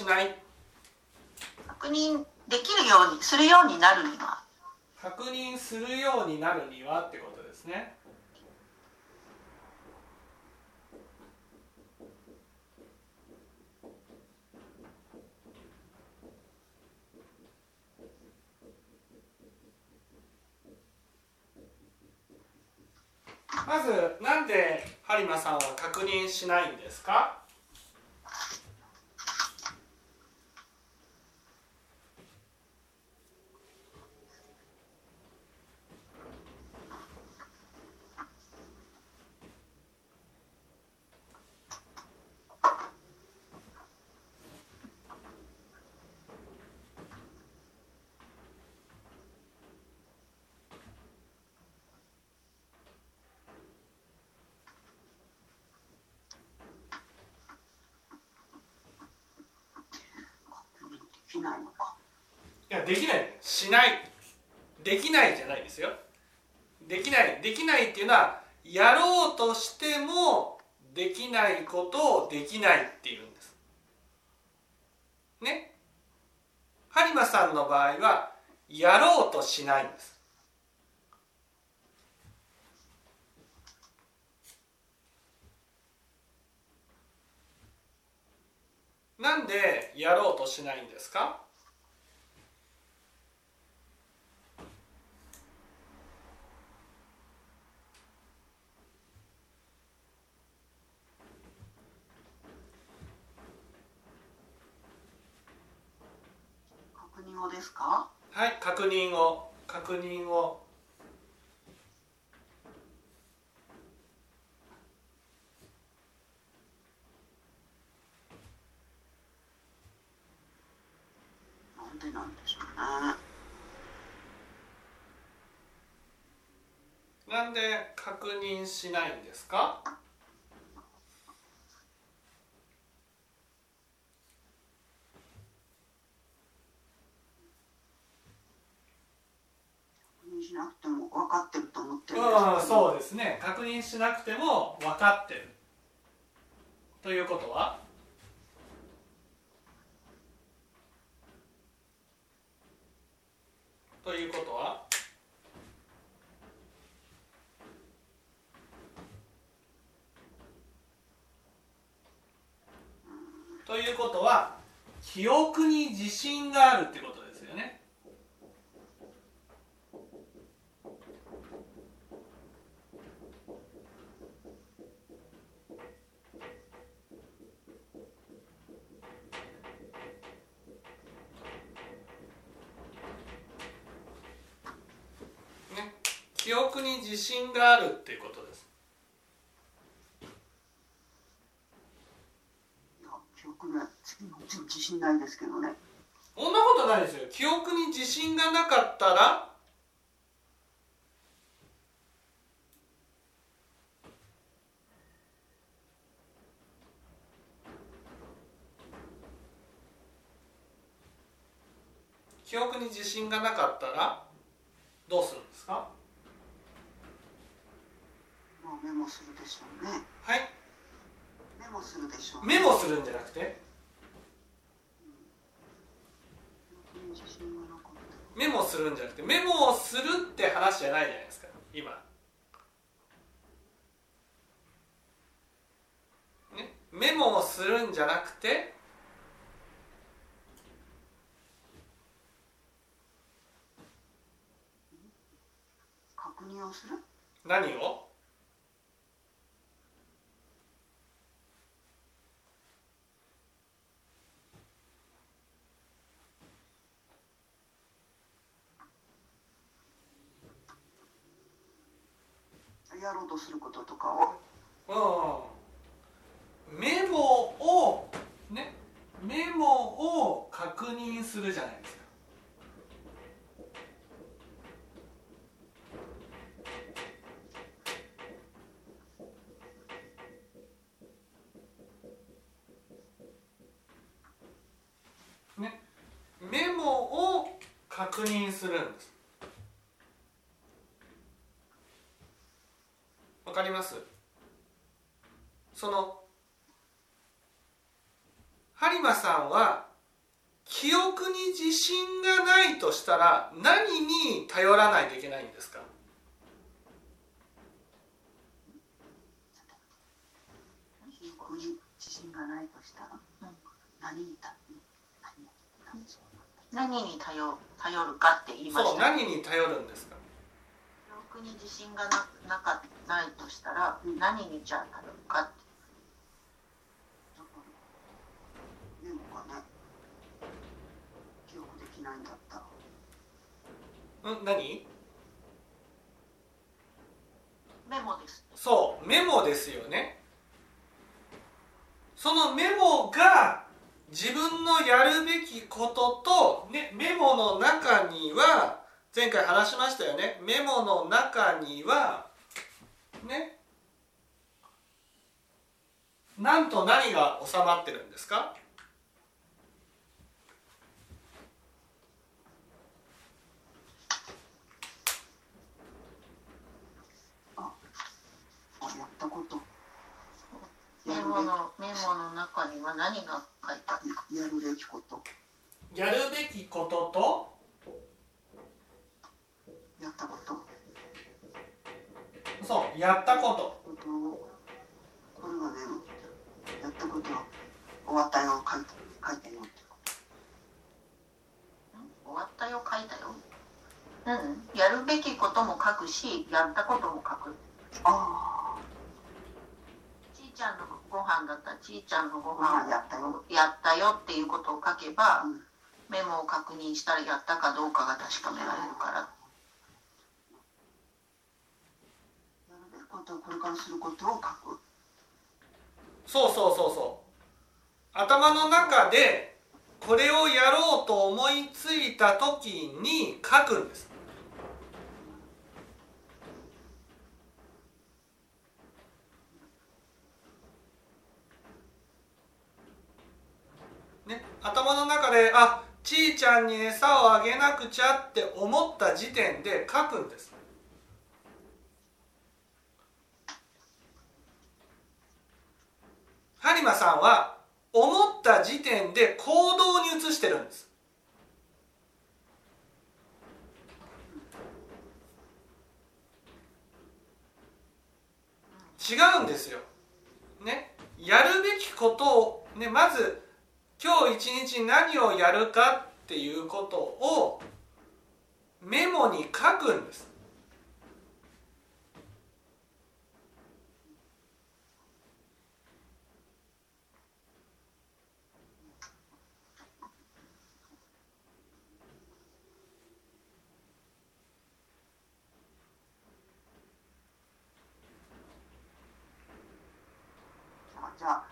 しない。確認できるようにするようになるには。確認するようになるにはってことですね。まずなんで播磨さんは確認しないんですか？できない。しない。できないじゃないですよ。できない。できないっていうのはやろうとしてもできないことをできないっていうんです。ね。播磨さんの場合はやろうとしないんです。なんでやろうとしないんですか？確認をですか？はい確認を。確認を。なんでなんでしょうね。なんで確認しないんですか？認しなくても分かってると思ってるんですうんそうですね。確認しなくても分かってるということは？ということは？ということは記憶に自信があるってことですよねね記憶に自信があるっていうことです。記憶ね自信ないですけどね。そんなことないですよ。記憶に自信がなかったら記憶に自信がなかったらどうするんですか？まあメモするでしょうね。はい。メモするでしょうメモするんじゃなくて？記憶に自信がなかったメモするんじゃなくてメモをするって話じゃないじゃないですか。今。ね？メモをするんじゃなくて確認をする？何をやろうとすることとかをんメモをねメモを確認するじゃないですかねメモを確認するんですわかりますその播磨さんは記憶に自信がないとしたら何に頼らないといけないんですか、何に頼頼るかって言いまそうした何に頼るんですか記憶に自信がななかないとしたら、何にじゃあ頼るかってメモがね記憶できないんだったらうん何？メモです。そうメモですよね。そのメモが自分のやるべきことと、ね、メモの中には前回話しましたよね。メモの中にはね何と何が収まってるんですかあやったことメモのメモの中には何が書いてあるやるべきことやるべきことと？やったこと。そうやったこと。ことをこれはねやったことは終わったよ書いて書いてよ終わったよ書いたよ。うん。やるべきことも書くしやったことも書く。あちいちゃんのご飯だったちいちゃんのご飯を飯やったよやったよっていうことを書けば、うんメモを確認したらやったかどうかが確かめられるから。やるべきことをこれからすることを書くそうそうそうそう。頭の中でこれをやろうと思いついた時に書くんですね頭の中であちーちゃんに餌をあげなくちゃって思った時点で書くんです。播磨さんは思った時点で行動に移してるんです。違うんですよ。ね、やるべきことを、ね、まず今日一日何をやるかっていうことをメモに書くんです。じゃあ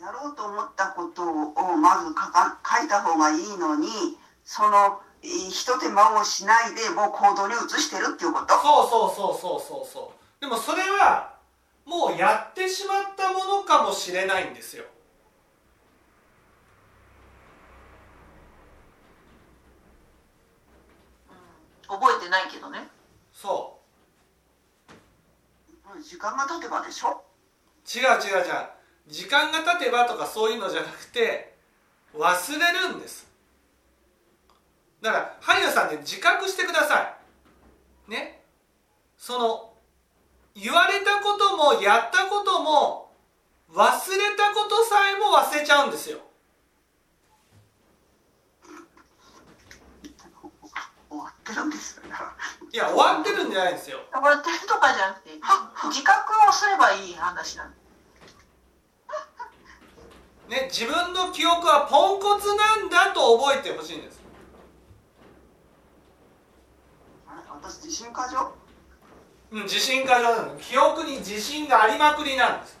やろうと思ったことをまず書か書いた方がいいのにそのえーひと手間をしないでもう行動に移してるっていうこと？そうそうそうそうそうそう。でもそれはもうやってしまったものかもしれないんですよ。覚えてないけどね。そ時間が経てばでしょ？う違う違う違う。時間が経てばとかそういうのじゃなくて忘れるんです。だから萩野さんね自覚してください。ね。その言われたこともやったことも忘れたことさえも忘れちゃうんですよ。終わってるんですよ。いや終わってるんじゃないんですよ。終わってるとかじゃなくて自覚をすればいい話なのね、自分の記憶はポンコツなんだと覚えてほしいんです。私自信過剰？うん自信過剰なの。記憶に自信がありまくりなんです。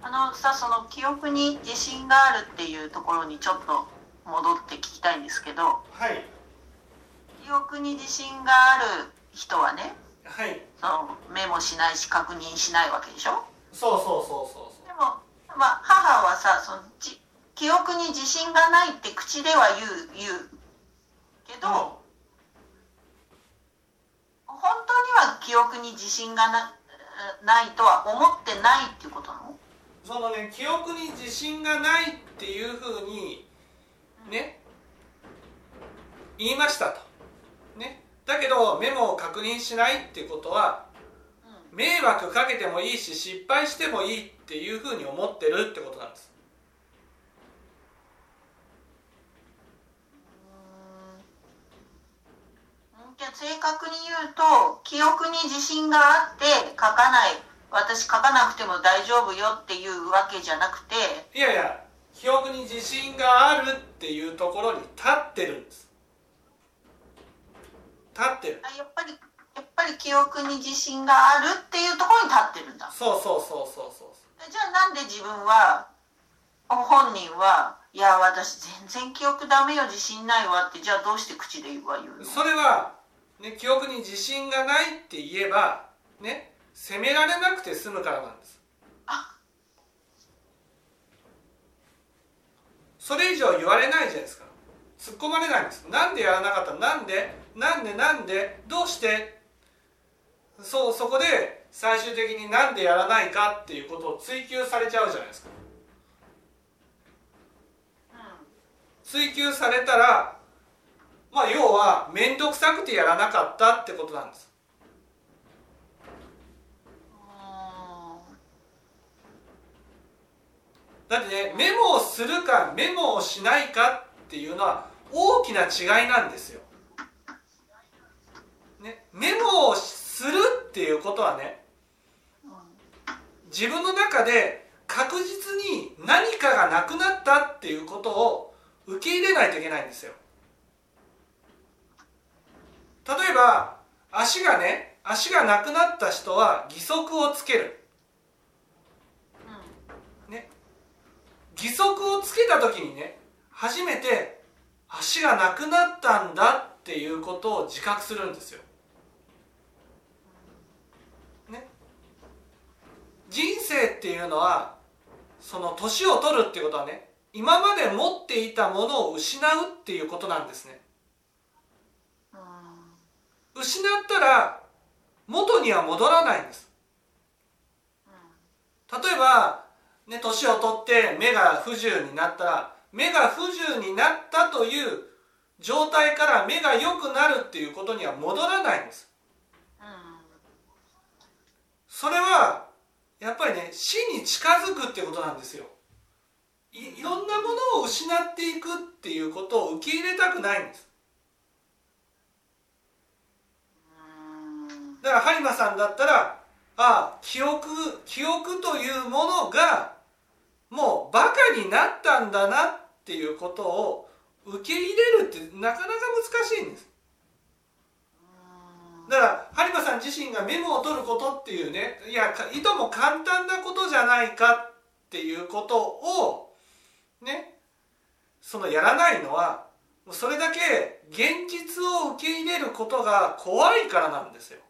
あのさその記憶に自信があるっていうところにちょっと戻って聞きたいんですけどはい。記憶に自信がある人はねはい。そのメモしないし確認しないわけでしょ？そうそうそうそうまあ、母はさそのじ記憶に自信がないって口では言う言うけど、う本当には記憶に自信がなないとは思ってないっていうことなの？うそのね記憶に自信がないっていうふうにね言いましたと。ね。だけどメモを確認しないってことはうん。迷惑かけてもいいし失敗してもいいっていうふうに思ってるってことなんです。うん。じゃあ正確に言うと記憶に自信があって書かない私書かなくても大丈夫よっていうわけじゃなくていやいや記憶に自信があるっていうところに立ってるんです。立ってる。あやっぱりやっぱり記憶に自信があるっていうところに立ってるんだ。そうそうそうそうそうじゃあなんで自分は本人はいや私全然記憶ダメよ自信ないわってじゃあどうして口で言うは言うの？それは、ね、記憶に自信がないって言えばね責められなくて済むからなんです。あ。それ以上言われないじゃないですか。突っ込まれないんです。なんでやらなかったなんで？なんで？なんで？どうして？そうそこで最終的になんでやらないかっていうことを追求されちゃうじゃないですか。追求されたらまあ要は面倒くさくてやらなかったってことなんです。だってねメモをするかメモをしないかっていうのは大きな違いなんですよ、ね、メモをするっていうことはね自分の中で確実に何かがなくなったっていうことを受け入れないといけないんですよ。例えば足がね足がなくなった人は義足をつける。ね。義足をつけた時にね初めて足がなくなったんだっていうことを自覚するんですよ。ね人生っていうのはその年を取るっていうことはね今まで持っていたものを失うっていうことなんですね。失ったら元には戻らないんです。例えばね、年を取って目が不自由になったら目が不自由になったという状態から目が良くなるっていうことには戻らないんですそれはやっぱりね死に近づくってことなんですよ。いいろんなものを失っていくっていうことを受け入れたくないんです。だから播磨さんだったらああ記憶記憶というものがもうバカになったんだなっていうことを受け入れるってなかなか難しいんですだから播磨さん自身がメモを取ることっていうねいやいとも簡単なことじゃないかっていうことをねそのやらないのはそれだけ現実を受け入れることが怖いからなんですよ。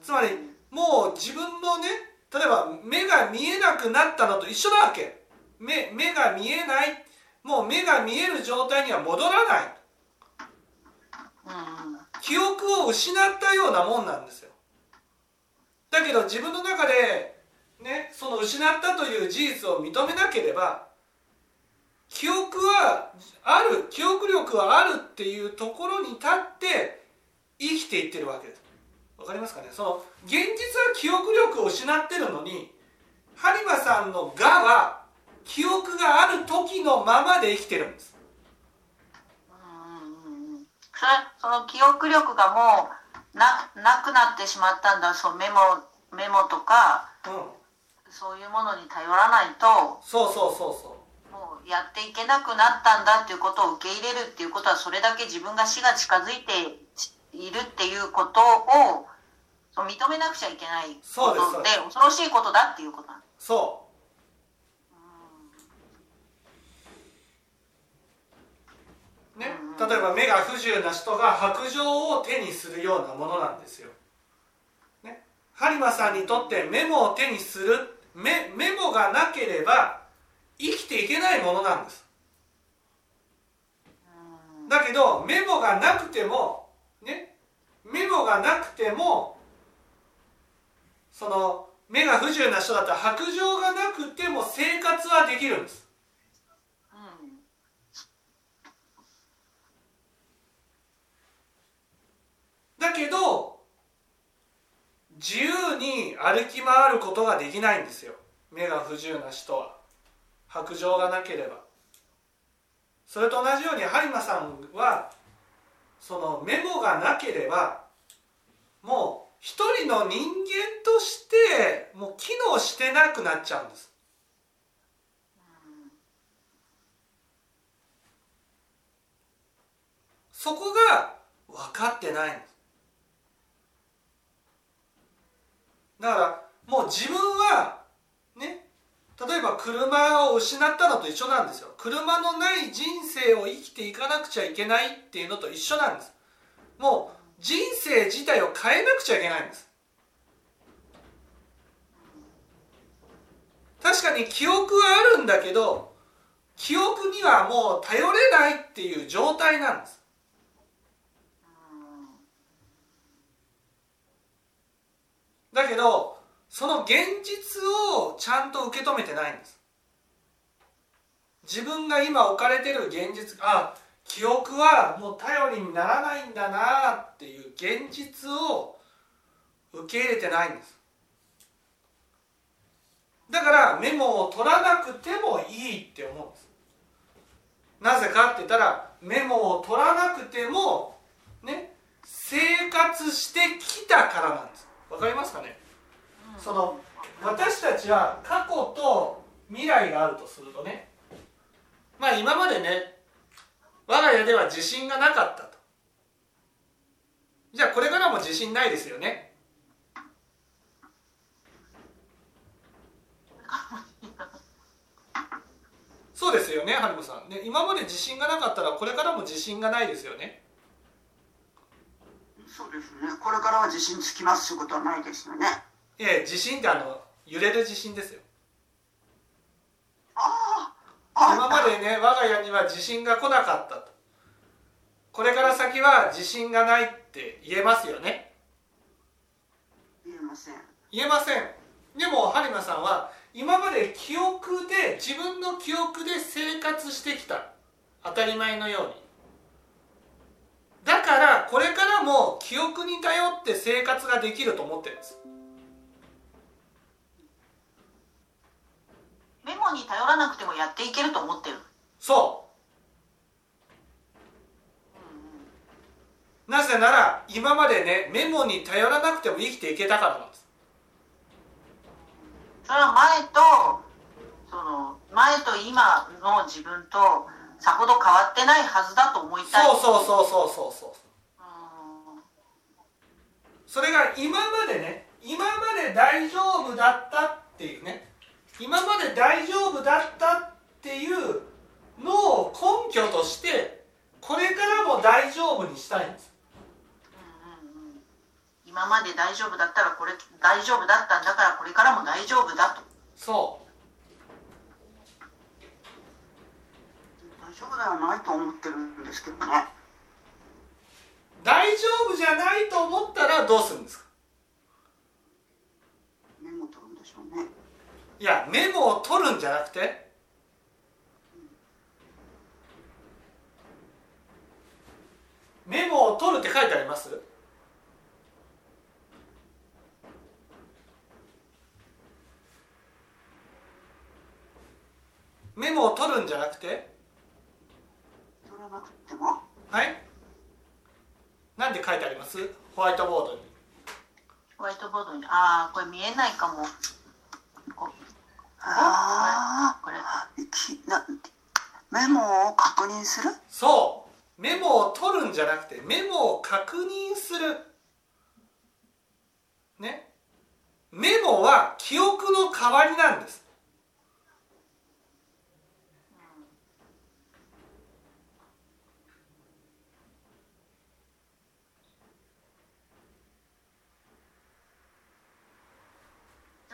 つまりもう自分のね例えば目が見えなくなったのと一緒なわけ。目目が見えない。もう目が見える状態には戻らない記憶を失ったようなもんなんですよ。だけど自分の中でねその失ったという事実を認めなければ記憶はある記憶力はあるっていうところに立って生きていってるわけです。わかりますかね？その現実は記憶力を失ってるのに播磨さんの「が」は記憶がある時のままで生きてるんです。それその記憶力がもうななくなってしまったんだ。そのメモメモとかうん。そういうものに頼らないとそうそうそうそう。もうやっていけなくなったんだっていうことを受け入れるっていうことはそれだけ自分が死が近づいているっていうことを認めなくちゃいけないことで恐ろしいことだっていうことなんです。そうね。例えば目が不自由な人が白杖を手にするようなものなんですよ。ね。播磨さんにとってメモを手にするメメモがなければ生きていけないものなんです。だけどメモがなくてもね。メモがなくてもその目が不自由な人だったら白状がなくても生活はできるんですうんだけど自由に歩き回ることができないんですよ。目が不自由な人は。白状がなければ。それと同じように播磨さんはそのメモがなければもう一人の人間としてもう機能してなくなっちゃうんです。そこが分かってないんです。だからもう自分はね例えば車を失ったのと一緒なんですよ。車のない人生を生きていかなくちゃいけないっていうのと一緒なんです。もう人生自体を変えなくちゃいけないんです。確かに記憶はあるんだけど記憶にはもう頼れないっていう状態なんです。だけどその現実をちゃんと受け止めてないんです。自分が今置かれてる現実あ記憶はもう頼りにならないんだなっていう現実を受け入れてないんです。だからメモを取らなくてもいいって思うんです。なぜかって言ったらメモを取らなくてもね生活してきたからなんです。わかりますかね？その私たちは過去と未来があるとするとねまあ今までね我が家では地震がなかったと。じゃあこれからも地震ないですよね？そうですよね春子さん。ね今まで地震がなかったらこれからも地震がないですよね？そうですね。これからは地震つきますということはないですよね。ええ地震ってあの揺れる地震ですよ。ああ、今までね我が家には地震が来なかったと。これから先は地震がないって言えますよね。言えません。言えません。でも播磨さんは今まで記憶で自分の記憶で生活してきた。当たり前のようにだからこれからも記憶に頼って生活ができると思ってるんです。メモに頼らなくてもやっていけると思ってる。そう。なぜなら今までねメモに頼らなくても生きていけたからなんです。それは前とその前と今の自分とさほど変わってないはずだと思いたい。そうそうそうそうそうそう。うん。それが今までね今まで大丈夫だったっていうね今まで大丈夫だったっていうのを根拠としてこれからも大丈夫にしたいんです。うんうんうん。今まで大丈夫だったらこれ大丈夫だったんだからこれからも大丈夫だと。そう大丈夫ではないと思ってるんですけどね。大丈夫じゃないと思ったらどうするんですか？メモ取るんでしょうね。いやメモを取るんじゃなくて？メモを取るって書いてあります？メモを取るんじゃなくて？取らなくても。はい。なんで書いてあります？ホワイトボードに。ホワイトボードに？ああこれ見えないかも。こあこれ。なメモを確認する？そう。メモを取るんじゃなくてメモを確認する。ね。メモは記憶の代わりなんです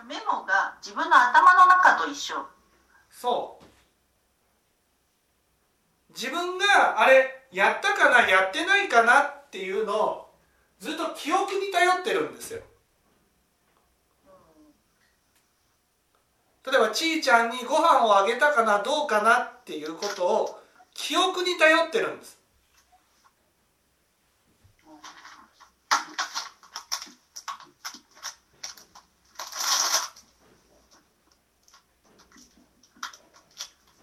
メモが自分の頭の中と一緒そう自分があれやったかなやってないかなっていうのをずっと記憶に頼ってるんですよ例えばゃんにご飯をあげたかなどうかなっていうことを記憶に頼ってるんです。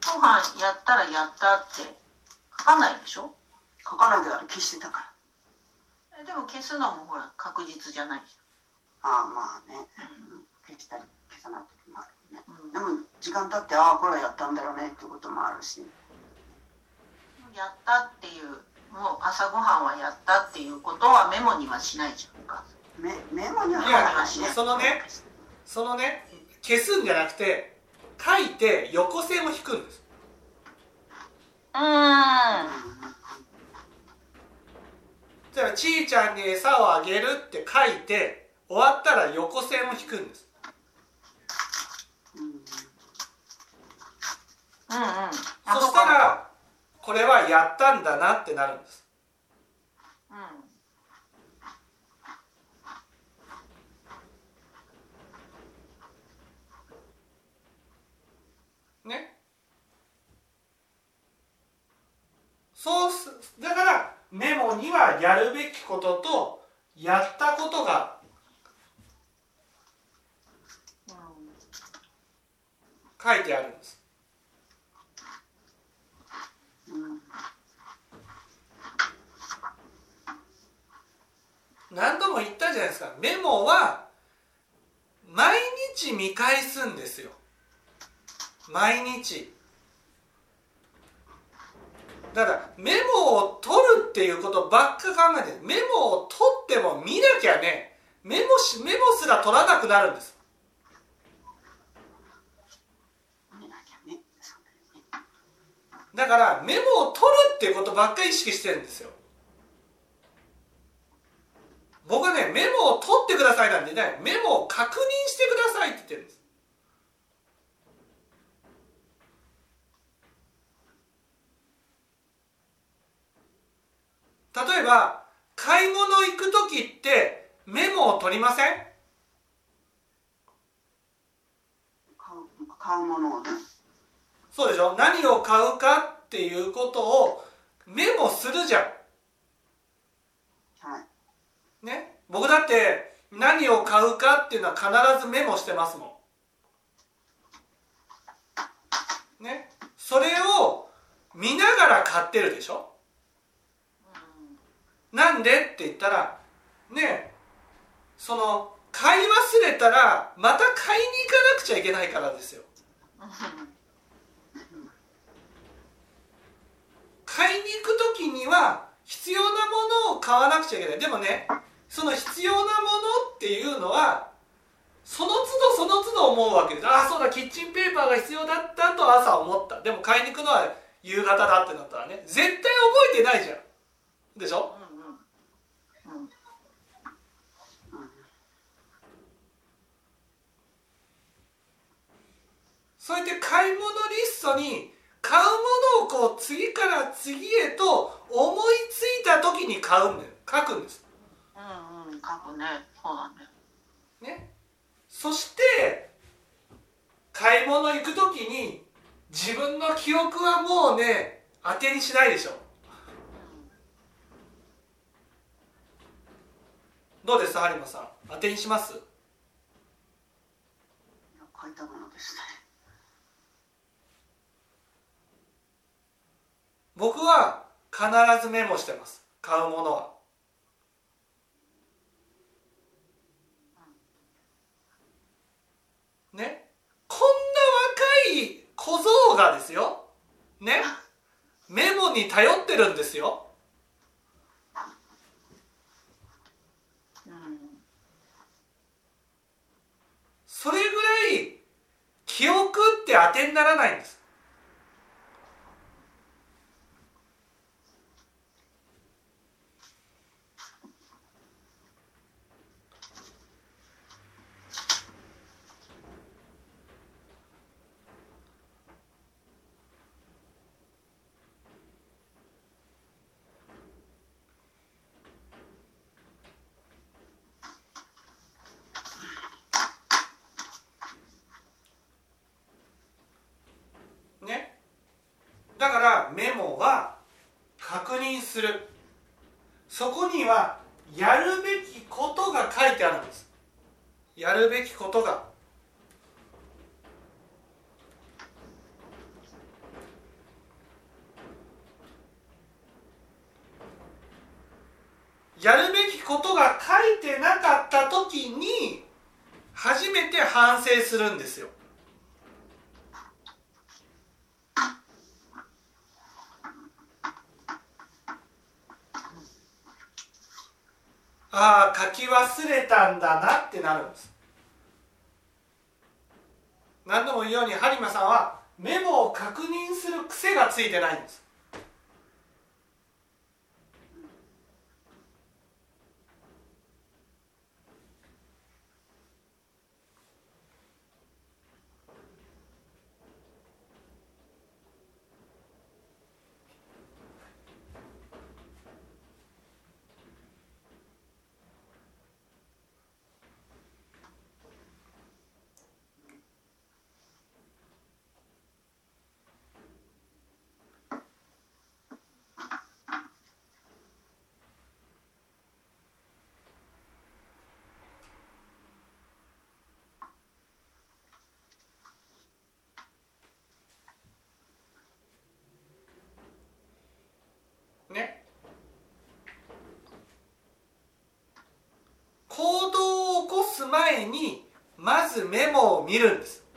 ご飯やったらやったって書かないでしょ？書かないであれ消してたから。えでも消すのもほら確実じゃないじああまあね、うん。消したり消さない時もあるでも時間経ってああこれはやったんだよねっていうこともあるし。やったっていうもう朝ごはんはやったっていうことはメモにはしないじゃんか。メメモにはいや書い。てそのねそのね消すんじゃなくて書いて横線を引くんです。うーん。じゃあちーちゃんに餌をあげるって書いて終わったら横線を引くんですうんうんうんそしたらこれはやったんだなってなるんです。うん。ね。そうすだからメモにはやるべきこととやったことが書いてあるんです何度も言ったじゃないですか。メモは毎日見返すんですよ。毎日。だからメモを取るっていうことばっか考えてメモを取っても見なきゃねメモしメモすら取らなくなるんです。だからメモを取るっていうことばっかり意識してるんですよ僕はねメモを取ってくださいなんてねメモを確認してくださいって言ってるんです。例えば買い物行く時ってメモを取りません？買う買うものをね。そうでしょ？何を買うかっていうことをメモするじゃん。はいね。僕だって何を買うかっていうのは必ずメモしてますもん。ね。それを見ながら買ってるでしょ？なんでって言ったらねその買い忘れたらまた買いに行かなくちゃいけないからですよ。買いに行く時には必要なものを買わなくちゃいけない。でもねその必要なものっていうのはその都度その都度思うわけです。ああそうだキッチンペーパーが必要だったと朝思った。でも買いに行くのは夕方だってなったらね。絶対覚えてないじゃん。でしょ？うそうやって買い物リストに買うものをこう次から次へと思いついた時に買うんだよ。書くんです。うんうん書くねそうだね。ね。そして買い物行く時に自分の記憶はもうね当てにしないでしょ。どうです有馬さん？当てにします？いたものですね僕は必ずメモしてます。買うものはね。こんな若い小僧がですよ。ね。メモに頼ってるんですよ。うん。それぐらい記憶って当てにならないんですにはやるべきことが書いてあるんです。やるべきことが。やるべきことが書いてなかった時に初めて反省するんですよ。ああ書き忘れたんだなってなるんです。何度も言うように播磨さんはメモを確認する癖がついてないんですね行動を起こす前にまずメモを見るんです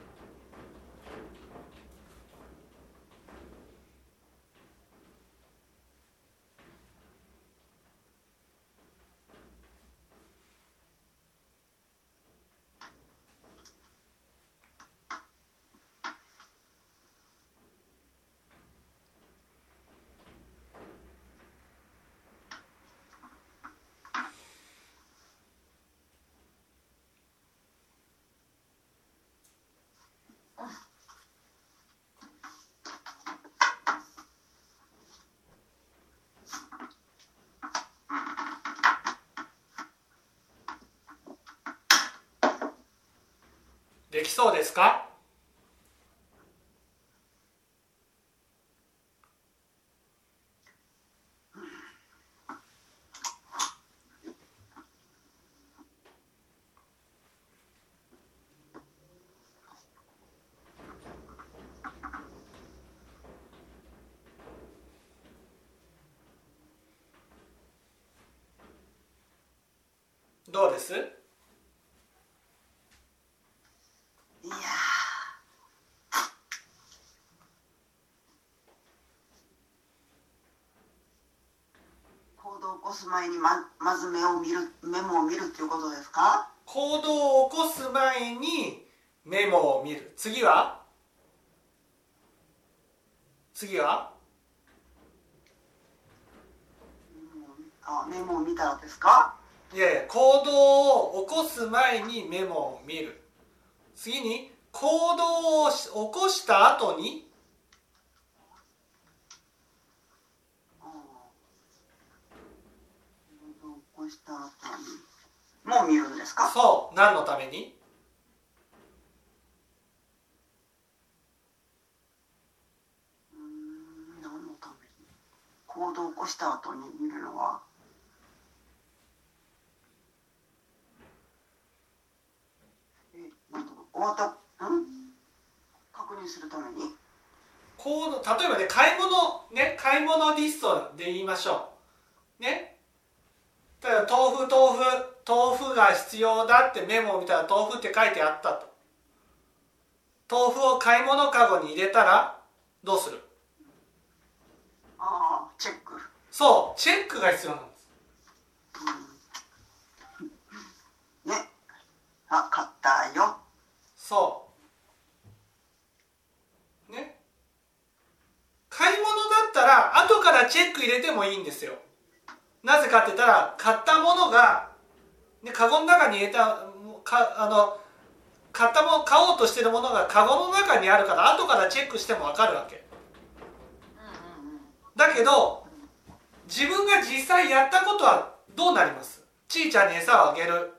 できそうですかどうです？いやー。行動を起こす前にままず目を見るメモを見るっていうことですか？行動を起こす前にメモを見る。次は？次は？あメモを見たらですか？いやいや行動を起こす前にメモを見る。次に行動をし起こした後にした後にもう見るんですか？そう何のために？うーん何のために？行動を起こした後に見るのはえなんとか終わった。ん？確認するために？行動例えばね買い物ね買い物リストで言いましょう。ね。例えば豆腐豆腐豆腐が必要だってメモを見たら豆腐って書いてあったと。豆腐を買い物かごに入れたらどうする？ああチェック。そうチェックが必要なんです。ね。あ買ったよそう。ね。買い物だったら後からチェック入れてもいいんですよ。なぜかって言ったら買ったものが、ね、カゴの中に入れたかあの買ったもの買おうとしてるものがカゴの中にあるから後からチェックしても分かるわけ。だけど自分が実際やったことはどうなります？ちいちゃんに餌をあげる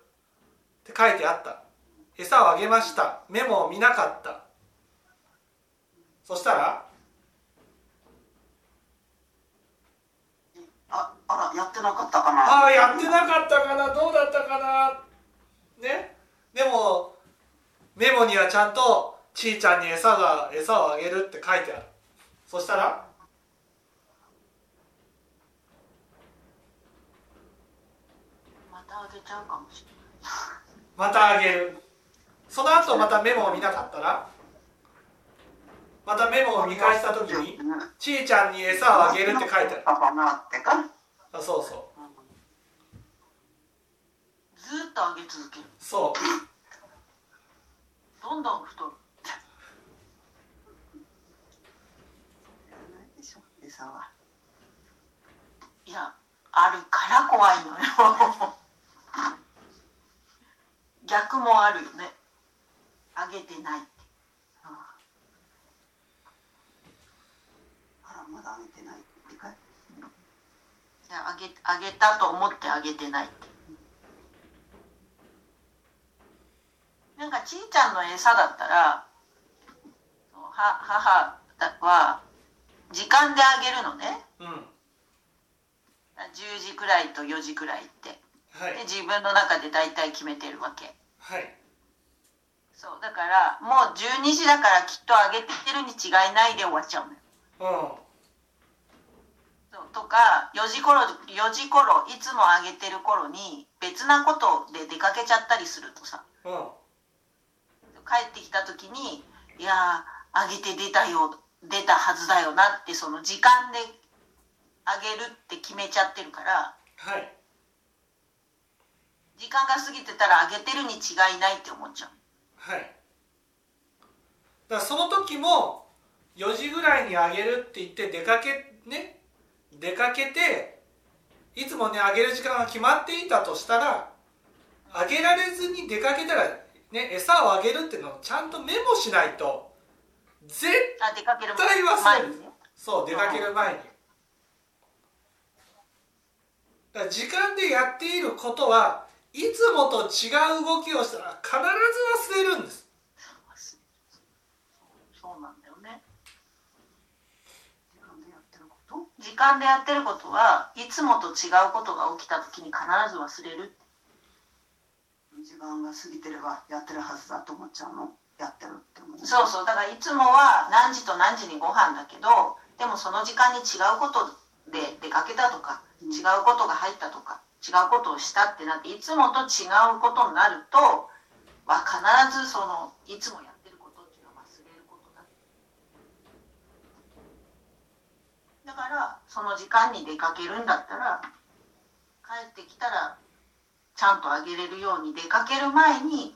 って書いてあった餌をあげました。メモを見なかった。そしたらああらやってなかったかな？ああやってなかったかな？どうだったかな？モにはちゃんとちーちゃんに餌が餌をあげるって書いてある。そしたらまたあげちゃうかもしれまたあげるその後またメモを見なかったらまたメモを見返した時にちーちゃんに餌をあげるって書いてある。パパってか。あそうそう。ずーっとあげ続ける。そう。どんどん太る。いやあるから怖いのよ。逆もあるよねあげてないあらまだあげてないってかいいやあげあげたと思ってあげてないって。なんかちーちゃんの餌だったら母は時間であげるのね。うん。10時くらいと4時くらいって。はい。で自分の中で大体決めてるわけ。はい。そうだからもう12時だからきっとあげてるに違いないで終わっちゃうのよ。うんとか4時頃4時頃いつもあげてる頃に別なことで出かけちゃったりするとさ。うん。帰ってきた時に「いやーあげて出たよ出たはずだよな」ってその時間であげるって決めちゃってるから。はい。時間が過ぎてたらあげてるに違いないって思っちゃう。はい。だからその時も4時ぐらいにあげるって言って出かけね出かけていつもねあげる時間が決まっていたとしたらあげられずに出かけたらね餌をあげるっていうのをちゃんとメモしないと絶対忘れる。そう出かける前に。だ時間でやっていることはいつもと違う動きをしたら必ず忘れるんですそうなんだよね時間でやってること時間でやってることはいつもと違うことが起きた時に必ず忘れる。時間が過ぎてればやってるはずだと思っちゃうの？やってるって思う。そうそう。だからいつもは何時と何時にご飯だけどでもその時間に違うことで出かけたとかうん。違うことが入ったとか違うことをしたってなっていつもと違うことになるとは必ずそのいつもやってることっていうのは忘れることだだからその時間に出かけるんだったら帰ってきたらちゃんとあげれるように出かける前に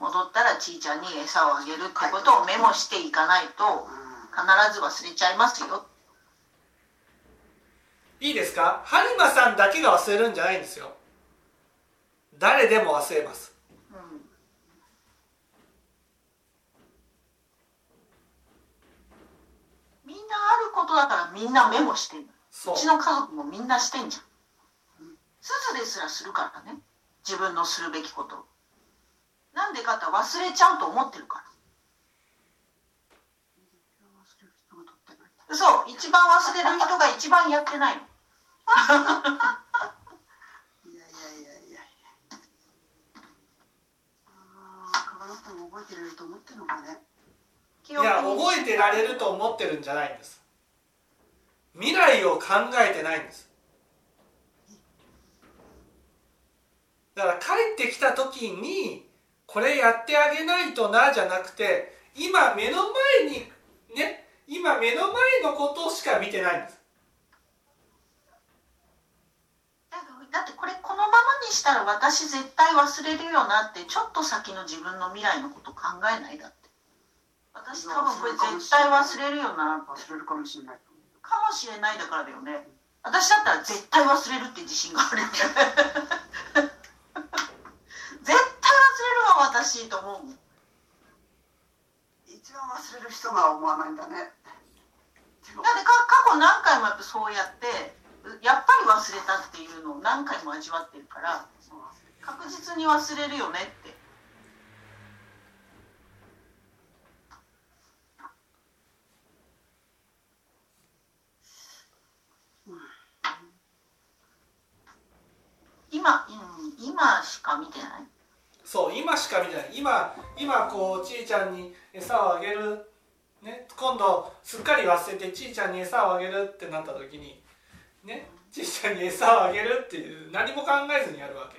戻ったらちーちゃんに餌をあげるってことをメモしていかないと必ず忘れちゃいますよ。いいですか？播磨さんだけが忘れるんじゃないんですよ。誰でも忘れます。うんみんなあることだからみんなメモしてんの。そう。うちの家族もみんなしてんじゃん。すずですらするからね。自分のするべきこと。なんでかって忘れちゃうと思ってるから。そう。一番忘れる人が一番やってないの。いやいやいやいや。ああ川の人も覚えてられると思ってるのかねいや覚えてられると思ってるんじゃないんです。未来を考えてないんです。だから帰ってきた時にこれやってあげないとなじゃなくて今目の前にね今目の前のことしか見てないんです。だってこれこのままにしたら私絶対忘れるよなってちょっと先の自分の未来のこと考えないだって。私多分これ絶対忘れるよな忘れるかもしれないかもしれない。だからだよね私だったら絶対忘れるって自信がある。よね絶対忘れるわ私と思う一番忘れる人が思わないんだね。だってか過去何回もやっぱそうやってやっぱり忘れたっていうのを何回も味わってるから確実に忘れるよねって今、うん、今しか見てないそう今しか見てな。い今今こうちいちゃんに餌をあげる、ね、今度すっかり忘れてちいちゃんに餌をあげるってなった時にね。ちいちゃんに餌をあげるっていう何も考えずにやるわけ。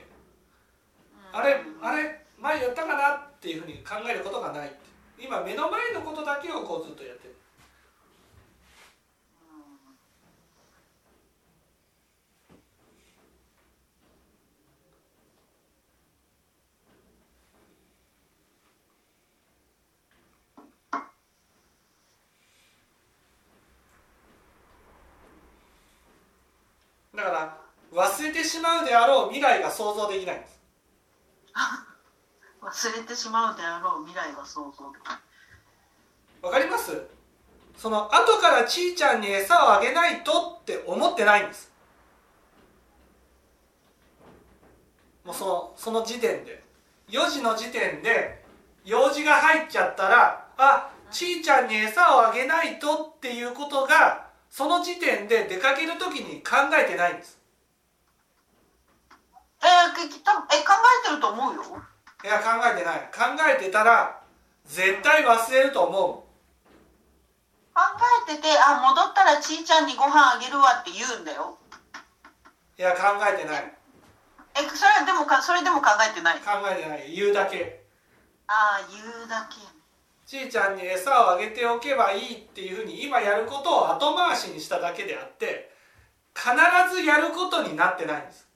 あれあれ前やったかなっていうふうに考えることがない今目の前のことだけをこうずっとやってる。から忘れてしまうであろう未来が想像できないんです。忘れてしまうであろう未来が想像できるわかります？その後からちいちゃんに餌をあげないとって思ってないんです。もうそのその時点で。4時の時点で用事が入っちゃったらあちいちゃんに餌をあげないとっていうことがその時点で出かける時に考えてないんです。えー、きたえ考えてると思うよ。いや考えてない。考えてたら絶対忘れると思考えててあ戻ったらちいちゃんにご飯あげるわって言うんだよ。ういや考えてない。えそれでもかそれでも考えてない。考えてない。言うだけ。ああ言うだけちいちゃんに餌をあげておけばいいっていうふうに今やることを後回しにしただけであって必ずやることになってないんです。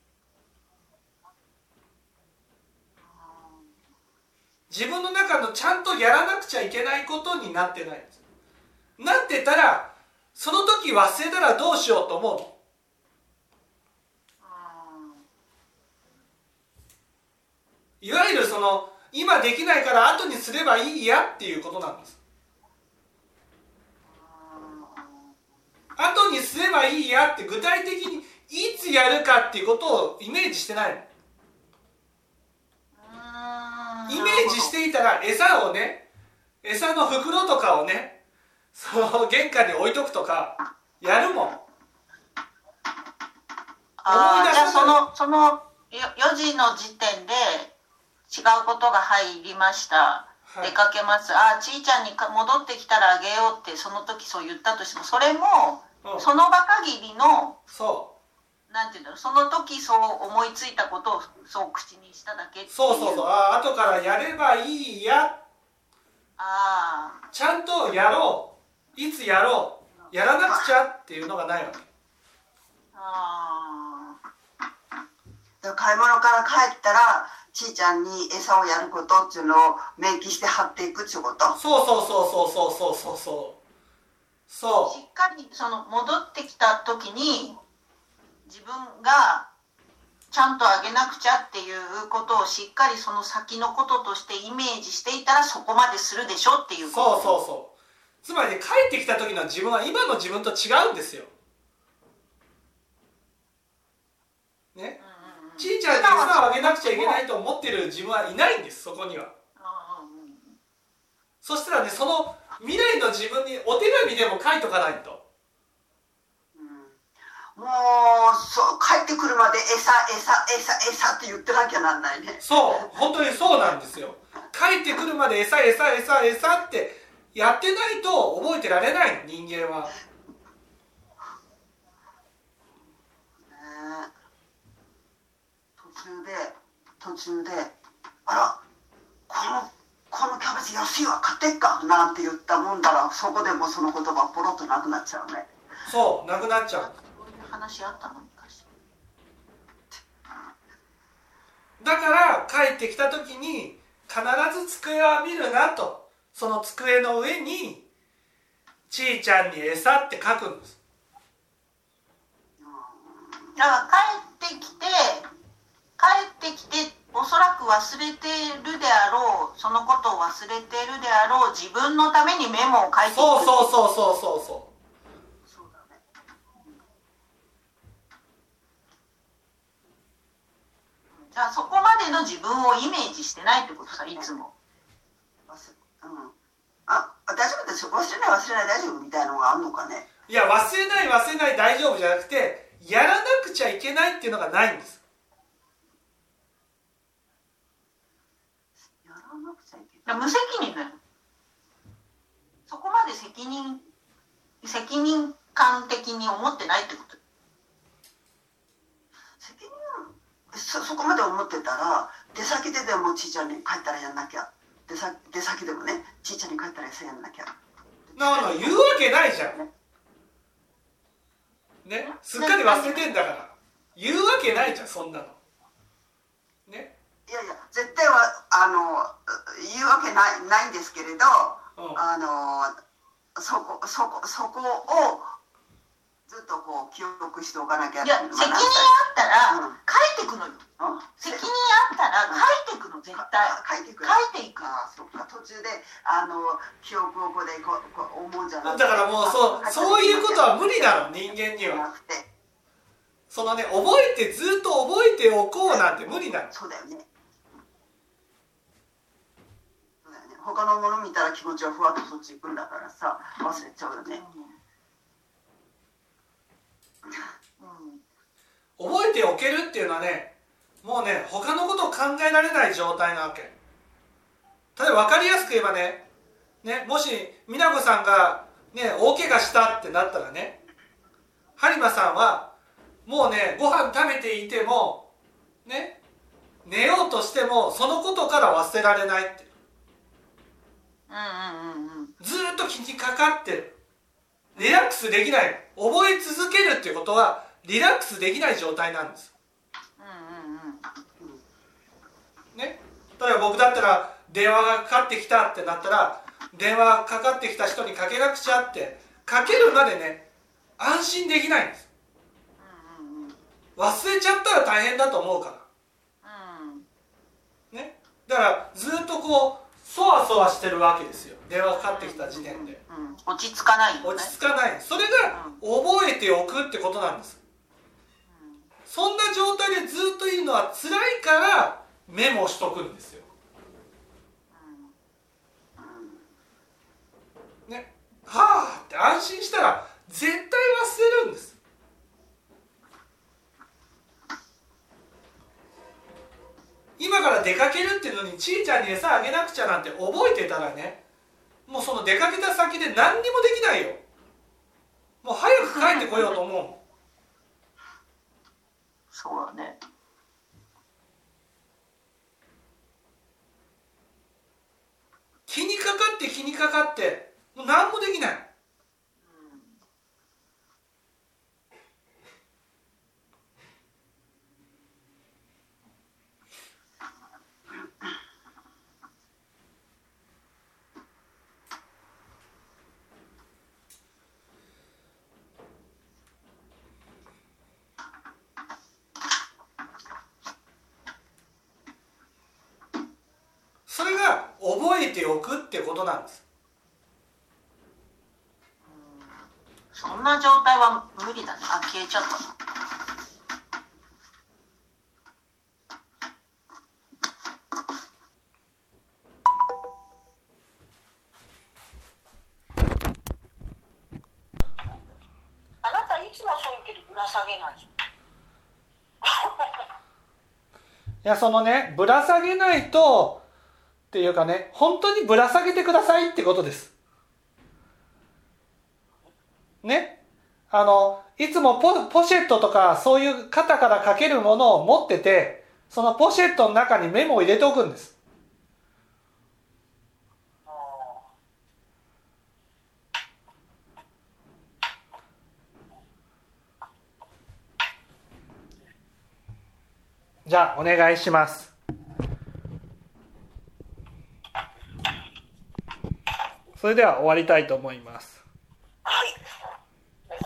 自分の中のちゃんとやらなくちゃいけないことになってないんです。なってたらその時忘れたらどうしようと思うの。いわゆるその今できないから後にすればいいやっていうことなんです。後にすればいいやって具体的にいつやるかっていうことをイメージしてないの。イメージしていたら餌をね餌の袋とかをねその玄関に置いとくとかやるもん。ああじゃあそのそのよ4時の時点で違うことが入りました、はい。出かけます。ああちいちゃんにか戻ってきたらあげようってその時そう言ったとしてもそれもうん。その場限りのそなんていうのその時そう思いついたことをそう口にしただけそうそうそう。ああ後からやればいいや。ああちゃんとやろう。いつやろう。やらなくちゃっていうのがないわけ。あだから買い物から帰ったらちいちゃんに餌をやることっていうのを明記して貼っていくっていうこと。そうそうそうそうそうそうそうそう。しっかりその戻ってきた時に自分がちゃんとあげなくちゃっていうことをしっかりその先のこととしてイメージしていたらそこまでするでしょっていううそうそうそう。つまりね帰ってきた時の自分は今の自分と違うんですよ。ね？ちいちゃんに餌をあげなくちゃいけないと思ってる自分はいないんですそこには。うんうんうんそしたらねその未来の自分にお手紙でも書いとかないと。もうそう帰ってくるまで餌餌餌餌って言ってなきゃなんないね。そう本当にそうなんですよ。帰ってくるまで餌餌餌餌ってやってないと覚えてられないの人間はね途中で途中で「あらこのこのキャベツ安いわ買ってっか」なんて言ったもんだらそこでもうその言葉ポロッとなくなっちゃうね。そうなくなっちゃう。そういう話あったの昔だから帰ってきた時に必ず机を見るなと。その机の上に「ちいちゃんに餌」って書くんです。だから帰ってきて帰ってきておそらく忘れてるであろうそのことを忘れてるであろう自分のためにメモを書いていく。そうそうそうそうそう。そそうだね。じゃあそこまでの自分をイメージしてないってことさいつも。忘れうん。ああ大丈夫です。よ忘れない忘れない大丈夫みたいのがあるのかねういや忘れない忘れない大丈夫じゃなくてやらなくちゃいけないっていうのがないんですちゃいけだから無責任だよそこまで責任責任感的に思ってないってこと。責任そそこまで思ってたら出先ででもちいちゃんに帰ったらやんなきゃ。出先出先でもねちいちゃんに帰ったらやんなきゃ。なの言うわけないじゃん。ねすっかり忘れてんだから。言うわけないじゃんそんなの。いやいや絶対はあの言うわけないないんですけれどうん。あのそこそこそこをずっとこう記憶しておかなきゃいや責任あったらうん。書いてくのよ。あ責任あったら書いてくの絶対。書いてくる。書いていく。あそっか。途中であの記憶をここでこうこう思うんじゃなくてだからもうそうそういうことは無理なの人間には。なくて。そのね覚えてずっと覚えておこうなんて無理なのそうだよね他のもの見たら気持ちはふわっとそっち行くんだからさ忘れちゃうよね。うん。覚えておけるっていうのはねもうね他のことを考えられない状態なわけ。例えば分かりやすく言えばねねもし美奈子さんがね大怪我したってなったらね播磨さんはもうねご飯食べていてもね寝ようとしてもそのことから忘れられないって。ずーっと気にかかってる。リラックスできない。覚え続けるっていうことはリラックスできない状態なんです。うんうんうんね？例えば僕だったら電話がかかってきたってなったら電話かかってきた人にかけなくちゃってかけるまでね安心できないんです。うんうん忘れちゃったら大変だと思うかうん。らね？だからずっとこうそわそわしてるわけですよ。電話かかってきた時点で。うん。落ち着かないよね。落ち着かない。それが覚えておくってことなんです。そんな状態でずっといるのは辛いからメモしとくんですよ。ね。はあって安心したら絶対忘れるんです今から出かけるっていうのにちいちゃんに餌あげなくちゃなんて覚えてたらねもうその出かけた先で何にもできないよ。もう早く帰ってこようと思う。そうだね。気にかかって気にかかってもう何もできないそれが覚えておくってことなんです。そんな状態は無理だね。あ消えちゃった。あなたいつもそう言うけどぶら下げないじいやそのねぶら下げないとっていうかね本当にぶら下げてくださいってことです。ね。あのいつもポポシェットとかそういう肩からかけるものを持っててそのポシェットの中にメモを入れておくんです。じゃあお願いします。それでは終わりたいと思います。